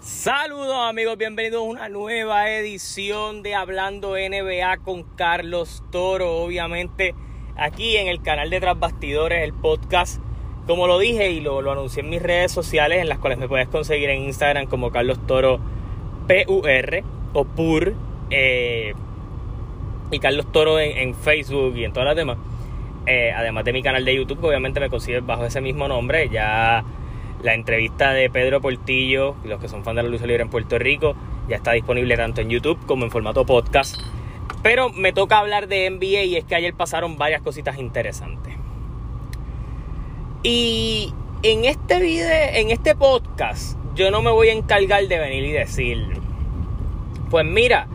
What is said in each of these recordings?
Saludos amigos, bienvenidos a una nueva edición de Hablando NBA con Carlos Toro, obviamente aquí en el canal de Tras Bastidores, el podcast, como lo dije y lo, lo anuncié en mis redes sociales, en las cuales me puedes conseguir en Instagram como Carlos Toro PUR o PUR eh, y Carlos Toro en, Facebook y en todas las demás. Eh, además de mi canal de YouTube, obviamente me consigues bajo ese mismo nombre, ya la entrevista de Pedro Portillo, los que son fans de la lucha libre en Puerto Rico, ya está disponible tanto en YouTube como en formato podcast. Pero me toca hablar de NBA y es que ayer pasaron varias cositas interesantes. Y en este video, en este podcast, yo no me voy a encargar de venir y decir, pues mira,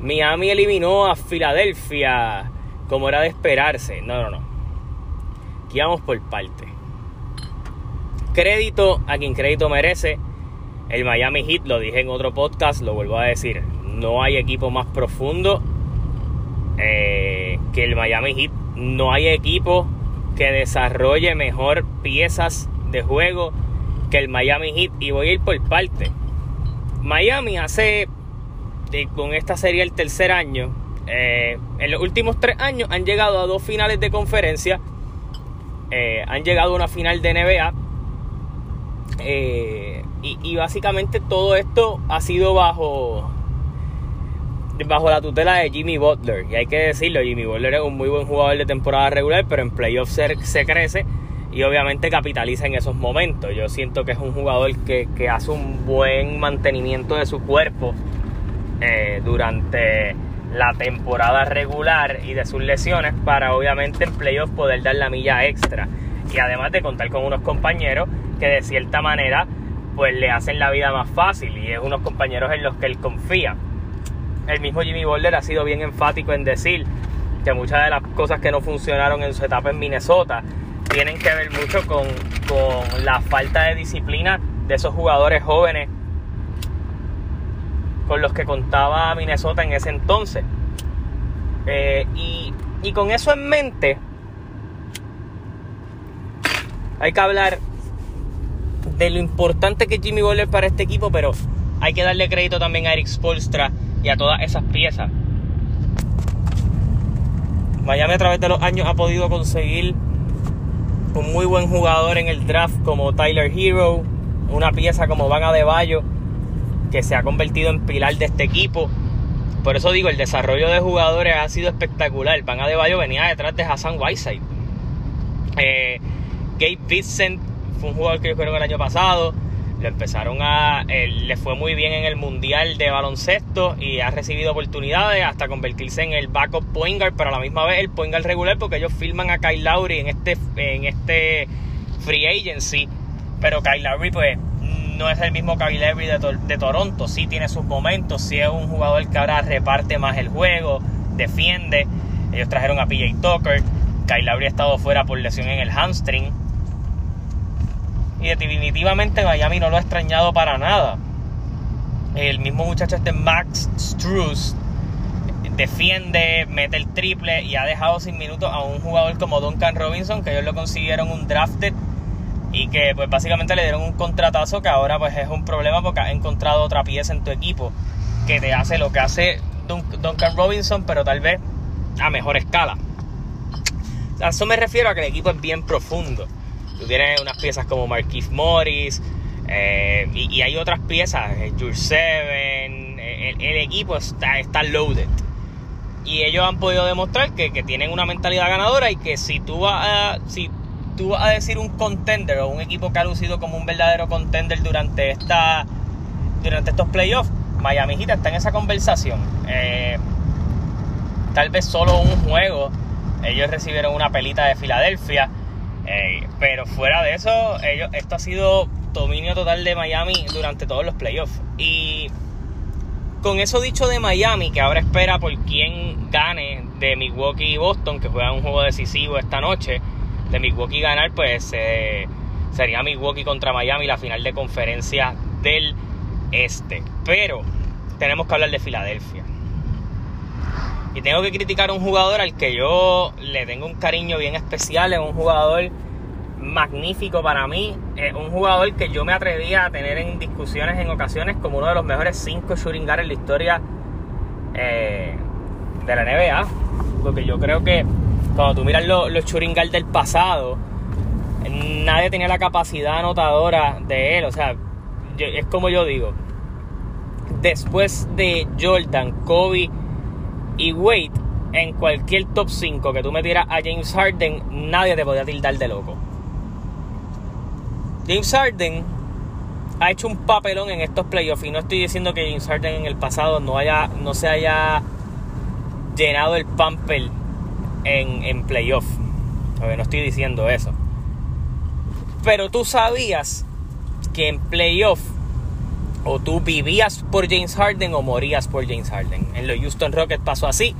Miami eliminó a Filadelfia como era de esperarse. No, no, no. Aquí vamos por parte crédito a quien crédito merece. El Miami Heat, lo dije en otro podcast, lo vuelvo a decir, no hay equipo más profundo eh, que el Miami Heat. No hay equipo que desarrolle mejor piezas de juego que el Miami Heat. Y voy a ir por parte. Miami hace, con esta serie el tercer año, eh, en los últimos tres años han llegado a dos finales de conferencia. Eh, han llegado a una final de NBA eh, y, básicamente todo esto ha sido bajo, bajo la tutela de Jimmy Butler. Y hay que decirlo, Jimmy Butler es un muy buen jugador de temporada regular, pero en playoffs se, crece y obviamente capitaliza en esos momentos. Yo siento que es un jugador que, hace un buen mantenimiento de su cuerpo eh, durante la temporada regular y de sus lesiones para obviamente en playoffs poder dar la milla extra. Y además de contar con unos compañeros que de cierta manera pues le hacen la vida más fácil y es unos compañeros en los que él confía. El mismo Jimmy Boulder ha sido bien enfático en decir que muchas de las cosas que no funcionaron en su etapa en Minnesota tienen que ver mucho con, la falta de disciplina de esos jugadores jóvenes con los que contaba Minnesota en ese entonces. Eh, y, y con eso en mente, hay que hablar de lo importante que es Jimmy Butler para este equipo, pero hay que darle crédito también a Eric Spolstra y a todas esas piezas. Miami a través de los años ha podido conseguir un muy buen jugador en el draft como Tyler Hero, una pieza como Van Adebayo, que se ha convertido en pilar de este equipo. Por eso digo, el desarrollo de jugadores ha sido espectacular. Van Adebayo venía detrás de Hassan Whiteside. Eh, Gabe Vincent un jugador que ellos el año pasado. Le empezaron a. le fue muy bien en el mundial de baloncesto y ha recibido oportunidades hasta convertirse en el backup point guard, pero a la misma vez el point guard regular, porque ellos filman a Kyle Lowry en este, en este free agency. Pero Kyle Lowry, pues, no es el mismo Kyle Lowry de, de Toronto. Sí tiene sus momentos, sí es un jugador que ahora reparte más el juego, defiende. Ellos trajeron a PJ Tucker. Kyle Lowry ha estado fuera por lesión en el hamstring y definitivamente Miami no lo ha extrañado para nada. El mismo muchacho este Max Struz defiende, mete el triple y ha dejado sin minutos a un jugador como Duncan Robinson, que ellos lo consiguieron un drafted y que pues básicamente le dieron un contratazo que ahora pues es un problema porque has encontrado otra pieza en tu equipo que te hace lo que hace Duncan Robinson, pero tal vez a mejor escala. A eso me refiero a que el equipo es bien profundo. Tú tienes unas piezas como Marquise Morris eh, y, hay otras piezas, eh, Jules Seven, eh, el, equipo está, está loaded. Y ellos han podido demostrar que, tienen una mentalidad ganadora y que si tú, vas a, si tú vas a decir un contender o un equipo que ha lucido como un verdadero contender durante, esta, durante estos playoffs, Miami Heat está en esa conversación. tal vez solo un juego. Ellos recibieron una pelita de Filadelfia pero fuera de eso, ellos, esto ha sido dominio total de Miami durante todos los playoffs. Y con eso dicho de Miami, que ahora espera por quién gane de Milwaukee y Boston, que juegan un juego decisivo esta noche, de Milwaukee ganar, pues eh, sería Milwaukee contra Miami la final de conferencia del este. Pero tenemos que hablar de Filadelfia. Y tengo que criticar a un jugador al que yo le tengo un cariño bien especial, es un jugador magnífico para mí. Es un jugador que yo me atrevía a tener en discusiones en ocasiones como uno de los mejores 5 shooting guards en la historia eh, de la NBA. Porque yo creo que cuando tú miras los, los shooting del pasado, nadie tenía la capacidad anotadora de él. O sea, es como yo digo. Después de Jordan, Kobe y Wade, en cualquier top 5 que tú metieras a James Harden, nadie te podía tildar de loco. James Harden ha hecho un papelón en estos playoffs y no estoy diciendo que James Harden en el pasado no, haya, no se haya llenado el pamper en, en playoff. No estoy diciendo eso. Pero tú sabías que en playoff o tú vivías por James Harden o morías por James Harden. En los Houston Rockets pasó así.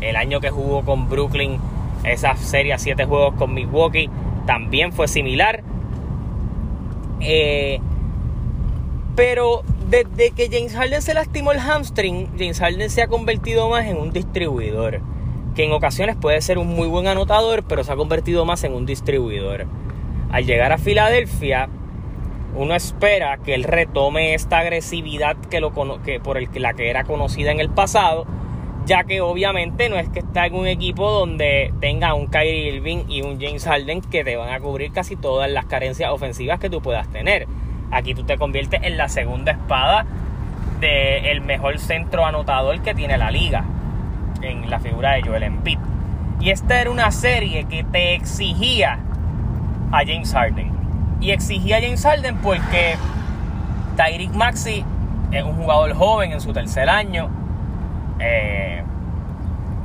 El año que jugó con Brooklyn, esa serie a 7 juegos con Milwaukee, también fue similar. Eh, pero desde que James Harden se lastimó el hamstring, James Harden se ha convertido más en un distribuidor. Que en ocasiones puede ser un muy buen anotador, pero se ha convertido más en un distribuidor. Al llegar a Filadelfia, uno espera que él retome esta agresividad que lo, que por el, la que era conocida en el pasado, ya que obviamente no es que está en un equipo donde tenga un Kyrie Irving y un James Harden que te van a cubrir casi todas las carencias ofensivas que tú puedas tener. Aquí tú te conviertes en la segunda espada del mejor centro anotador que tiene la liga, en la figura de Joel Embiid. Y esta era una serie que te exigía a James Harden y exigía a James Harden porque Tyreek Maxi es un jugador joven en su tercer año. Eh,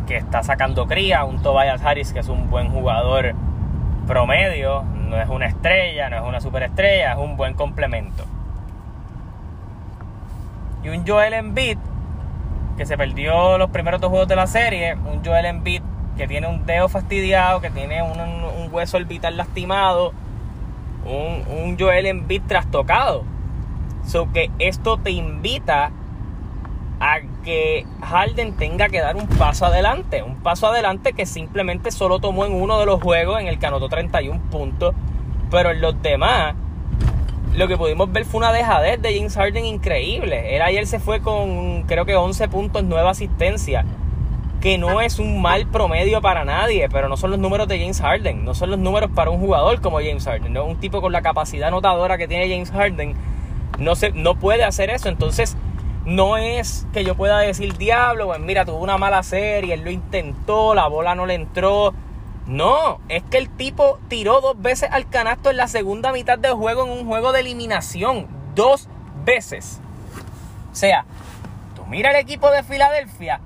que está sacando cría, un Tobias Harris que es un buen jugador promedio, no es una estrella, no es una superestrella, es un buen complemento. Y un Joel Embiid que se perdió los primeros dos juegos de la serie, un Joel Embiid que tiene un dedo fastidiado, que tiene un, un hueso orbital lastimado, un, un Joel Embiid trastocado. So que esto te invita a que Harden tenga que dar un paso adelante. Un paso adelante que simplemente solo tomó en uno de los juegos en el que anotó 31 puntos. Pero en los demás, lo que pudimos ver fue una dejadez de James Harden increíble. Él ayer se fue con creo que 11 puntos, 9 asistencias que no es un mal promedio para nadie, pero no son los números de James Harden, no son los números para un jugador como James Harden, ¿no? un tipo con la capacidad anotadora que tiene James Harden, no, se, no puede hacer eso, entonces no es que yo pueda decir, diablo, pues mira, tuvo una mala serie, él lo intentó, la bola no le entró, no, es que el tipo tiró dos veces al canasto en la segunda mitad del juego en un juego de eliminación, dos veces. O sea, tú mira el equipo de Filadelfia,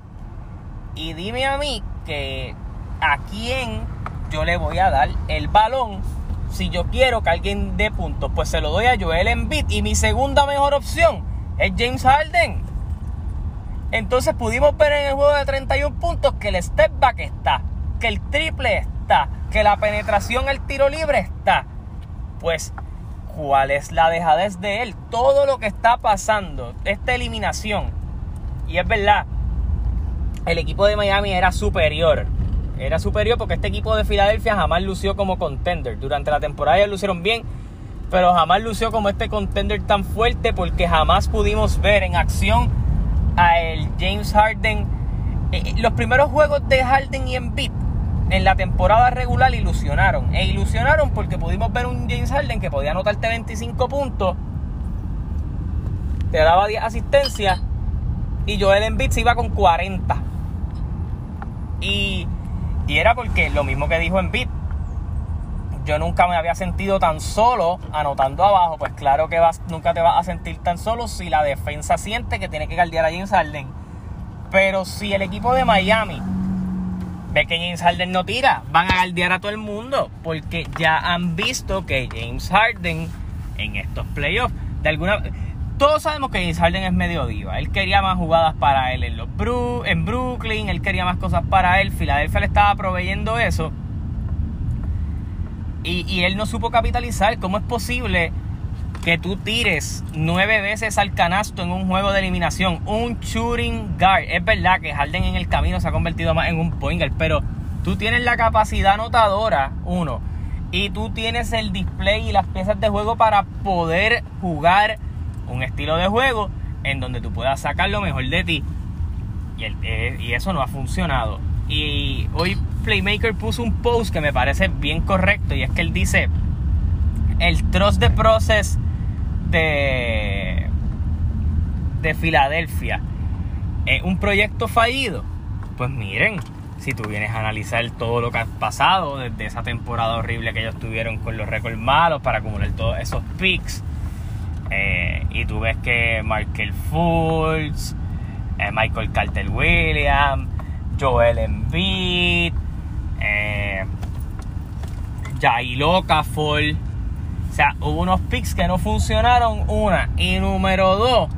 y dime a mí que a quién yo le voy a dar el balón si yo quiero que alguien dé puntos, pues se lo doy a Joel Embiid y mi segunda mejor opción es James Harden. Entonces pudimos ver en el juego de 31 puntos que el step back está, que el triple está, que la penetración, el tiro libre está. Pues, ¿cuál es la dejadez de él? Todo lo que está pasando, esta eliminación. Y es verdad, el equipo de Miami era superior. Era superior porque este equipo de Filadelfia jamás lució como contender. Durante la temporada ya lucieron bien, pero jamás lució como este contender tan fuerte porque jamás pudimos ver en acción a el James Harden. Eh, eh, los primeros juegos de Harden y Embiid en la temporada regular ilusionaron. E ilusionaron porque pudimos ver un James Harden que podía anotarte 25 puntos, te daba 10 asistencias y Joel Embiid se iba con 40. Y, era porque lo mismo que dijo en Beat, yo nunca me había sentido tan solo anotando abajo. Pues claro que vas, nunca te vas a sentir tan solo si la defensa siente que tiene que guardiar a James Harden. Pero si el equipo de Miami ve que James Harden no tira, van a guardiar a todo el mundo. Porque ya han visto que James Harden en estos playoffs, de alguna todos sabemos que James Harden es medio diva. Él quería más jugadas para él en, los en Brooklyn, él quería más cosas para él. Filadelfia le estaba proveyendo eso. Y, él no supo capitalizar. ¿Cómo es posible que tú tires nueve veces al canasto en un juego de eliminación? Un shooting guard. Es verdad que Harden en el camino se ha convertido más en un pointer, pero tú tienes la capacidad anotadora, uno. y tú tienes el display y las piezas de juego para poder jugar un estilo de juego en donde tú puedas sacar lo mejor de ti. Y, eh, y eso no ha funcionado. Y hoy Playmaker puso un post que me parece bien correcto y es que él dice, el trust de process de, de Filadelfia es un proyecto fallido. Pues miren, si tú vienes a analizar todo lo que ha pasado desde esa temporada horrible que ellos tuvieron con los récords malos para acumular todos esos picks, eh, y tú ves que Markel Fultz, eh, Michael Carter Williams, Joel Embiid, eh, Jair o sea, hubo unos picks que no funcionaron, una. Y número dos,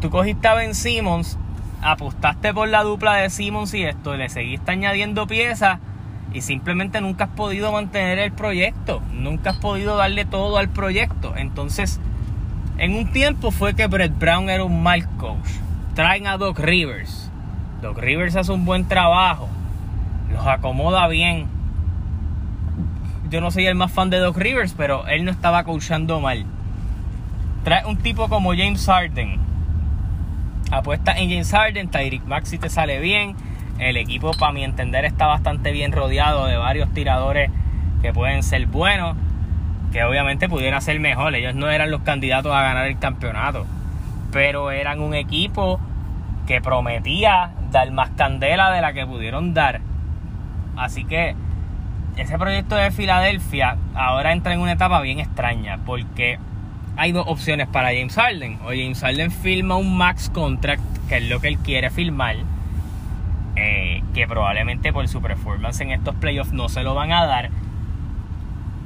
tú cogiste a Ben Simmons apostaste por la dupla de Simmons y esto, le seguiste añadiendo piezas y simplemente nunca has podido mantener el proyecto, nunca has podido darle todo al proyecto. Entonces, en un tiempo fue que Brett Brown era un mal coach. Traen a Doc Rivers. Doc Rivers hace un buen trabajo, los acomoda bien. Yo no soy el más fan de Doc Rivers, pero él no estaba coachando mal. Trae un tipo como James Harden Apuesta en James Harden, Tyreek Maxi te sale bien. El equipo, para mi entender, está bastante bien rodeado de varios tiradores que pueden ser buenos, que obviamente pudieran ser mejor. Ellos no eran los candidatos a ganar el campeonato, pero eran un equipo que prometía dar más candela de la que pudieron dar. Así que ese proyecto de Filadelfia ahora entra en una etapa bien extraña, porque hay dos opciones para James Harden. O James Harden firma un max contract, que es lo que él quiere firmar, eh, que probablemente por su performance en estos playoffs no se lo van a dar.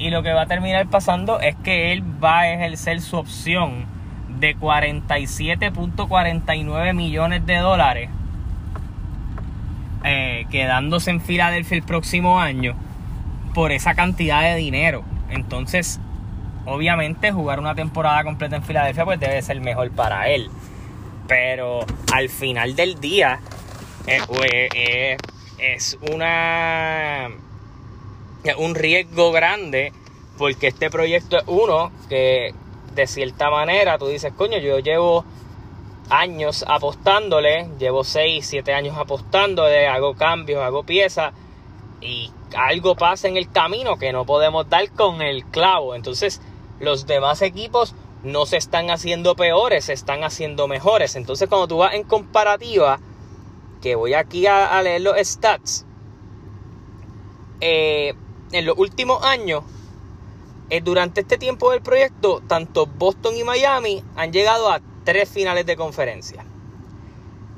Y lo que va a terminar pasando es que él va a ejercer su opción de 47.49 millones de dólares, eh, quedándose en Filadelfia el próximo año por esa cantidad de dinero. Entonces, obviamente jugar una temporada completa en Filadelfia pues debe ser mejor para él. Pero al final del día eh, eh, es una un riesgo grande porque este proyecto es uno que de cierta manera tú dices, coño, yo llevo años apostándole, llevo 6, 7 años apostándole, hago cambios, hago piezas y algo pasa en el camino que no podemos dar con el clavo. Entonces, los demás equipos no se están haciendo peores, se están haciendo mejores. Entonces cuando tú vas en comparativa, que voy aquí a, leer los stats, eh, en los últimos años, eh, durante este tiempo del proyecto, tanto Boston y Miami han llegado a tres finales de conferencia.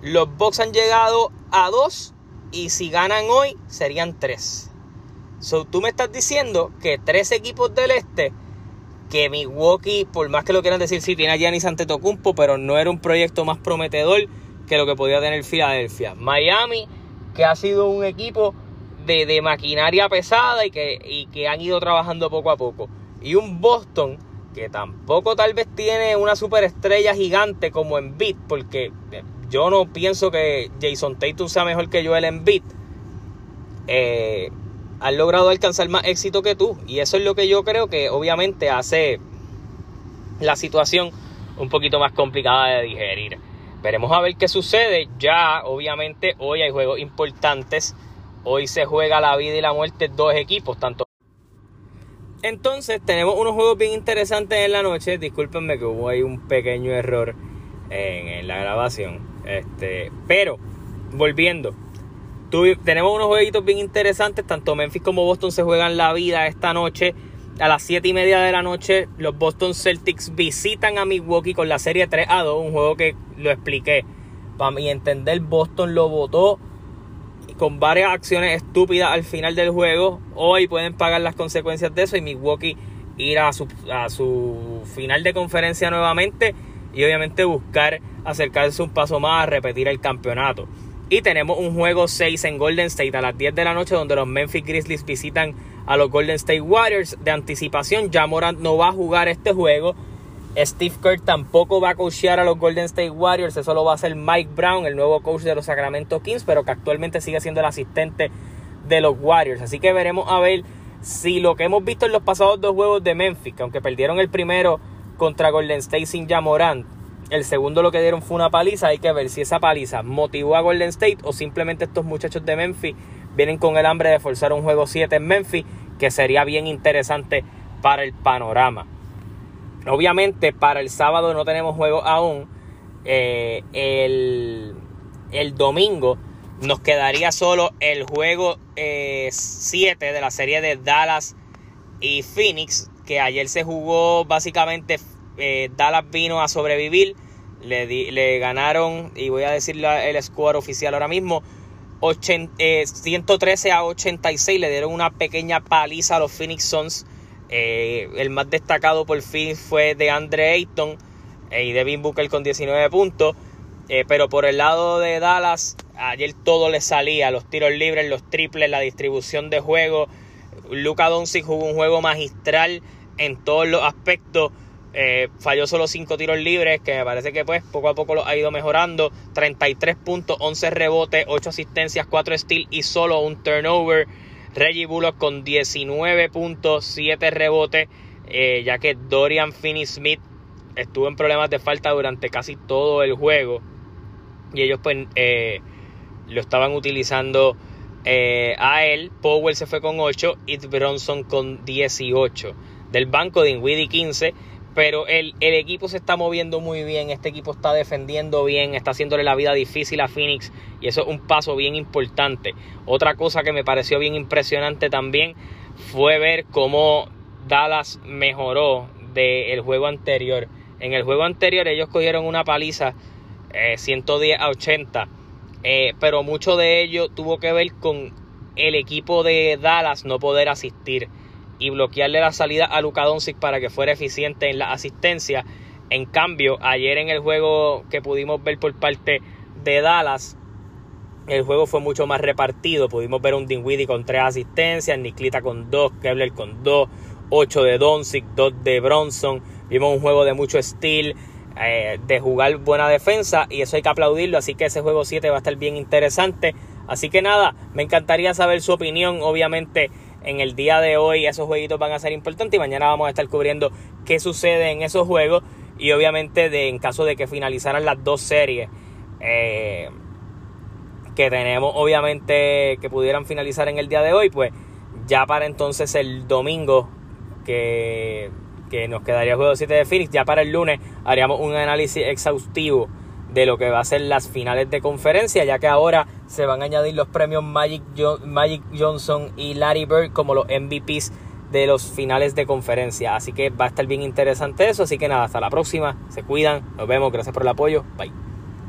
Los Bucks han llegado a dos y si ganan hoy serían tres. So, tú me estás diciendo que tres equipos del este que Milwaukee, por más que lo quieran decir, sí tiene a Giannis Antetokounmpo, pero no era un proyecto más prometedor que lo que podía tener Filadelfia. Miami, que ha sido un equipo de, maquinaria pesada y que, y que han ido trabajando poco a poco. Y un Boston que tampoco tal vez tiene una superestrella gigante como Embiid, porque yo no pienso que Jason Tatum sea mejor que Joel Embiid. Eh, han logrado alcanzar más éxito que tú. Y eso es lo que yo creo que obviamente hace la situación un poquito más complicada de digerir. Veremos a ver qué sucede. Ya, obviamente, hoy hay juegos importantes. Hoy se juega la vida y la muerte dos equipos, tanto. Entonces, tenemos unos juegos bien interesantes en la noche. Discúlpenme que hubo ahí un pequeño error en, la grabación. Este, pero, volviendo tenemos unos jueguitos bien interesantes. Tanto Memphis como Boston se juegan la vida esta noche. A las 7 y media de la noche, los Boston Celtics visitan a Milwaukee con la serie 3 a 2. Un juego que lo expliqué. Para mi entender, Boston lo votó con varias acciones estúpidas al final del juego. Hoy pueden pagar las consecuencias de eso y Milwaukee ir a su, a su final de conferencia nuevamente y obviamente buscar acercarse un paso más a repetir el campeonato. Y tenemos un juego 6 en Golden State a las 10 de la noche donde los Memphis Grizzlies visitan a los Golden State Warriors. De anticipación, ya Morant no va a jugar este juego. Steve Kerr tampoco va a coachear a los Golden State Warriors. Eso lo va a hacer Mike Brown, el nuevo coach de los Sacramento Kings, pero que actualmente sigue siendo el asistente de los Warriors. Así que veremos a ver si lo que hemos visto en los pasados dos juegos de Memphis, que aunque perdieron el primero contra Golden State sin Jamorant, el segundo lo que dieron fue una paliza, hay que ver si esa paliza motivó a Golden State o simplemente estos muchachos de Memphis vienen con el hambre de forzar un juego 7 en Memphis, que sería bien interesante para el panorama. Obviamente para el sábado no tenemos juego aún. Eh, el, domingo nos quedaría solo el juego 7 eh, de la serie de Dallas y Phoenix, que ayer se jugó básicamente eh, Dallas vino a sobrevivir. Le, ganaron, y voy a decir el score oficial ahora mismo, 113 a 86. Le dieron una pequeña paliza a los Phoenix Suns. Eh, el más destacado por fin fue de Andre Ayton eh, y Devin Booker con 19 puntos. Eh, pero por el lado de Dallas, ayer todo le salía: los tiros libres, los triples, la distribución de juego. Luka Doncic jugó un juego magistral en todos los aspectos. falló solo 5 tiros libres, que me parece que pues poco a poco lo ha ido mejorando. 33 puntos, 11 rebotes, 8 asistencias, 4 steals y solo un turnover. Reggie Bullock con 19.7 rebotes, eh, ya que Dorian Finney-Smith estuvo en problemas de falta durante casi todo el juego. Y ellos pues eh, lo estaban utilizando eh, a él. Powell se fue con 8 y Bronson con 18. Del banco de Inwidi 15 pero el, el, equipo se está moviendo muy bien, este equipo está defendiendo bien, está haciéndole la vida difícil a Phoenix y eso es un paso bien importante. Otra cosa que me pareció bien impresionante también fue ver cómo Dallas mejoró del juego anterior. En el juego anterior ellos cogieron una paliza 110 eh, a 80, eh, pero mucho de ello tuvo que ver con el equipo de Dallas no poder asistir y bloquearle la salida a Luka Doncic para que fuera eficiente en la asistencia. En cambio, ayer en el juego que pudimos ver por parte de Dallas, el juego fue mucho más repartido. Pudimos ver un Dinwiddie con tres asistencias, Niklita con dos, Kevler con dos, ocho de Doncic, dos de Bronson. Vimos un juego de mucho estilo, eh, de jugar buena defensa y eso hay que aplaudirlo. Así que ese juego 7 va a estar bien interesante. Así que nada, me encantaría saber su opinión. Obviamente en el día de hoy esos jueguitos van a ser importantes y mañana vamos a estar cubriendo qué sucede en esos juegos y obviamente de, en caso de que finalizaran las dos series eh, que tenemos obviamente que pudieran finalizar en el día de hoy pues ya para entonces el domingo que, que nos quedaría el juego 7 de Phoenix ya para el lunes haríamos un análisis exhaustivo de lo que va a ser las finales de conferencia, ya que ahora se van a añadir los premios Magic, Magic Johnson y Larry Bird como los MVPs de los finales de conferencia. Así que va a estar bien interesante eso. Así que nada, hasta la próxima. Se cuidan. Nos vemos. Gracias por el apoyo. Bye.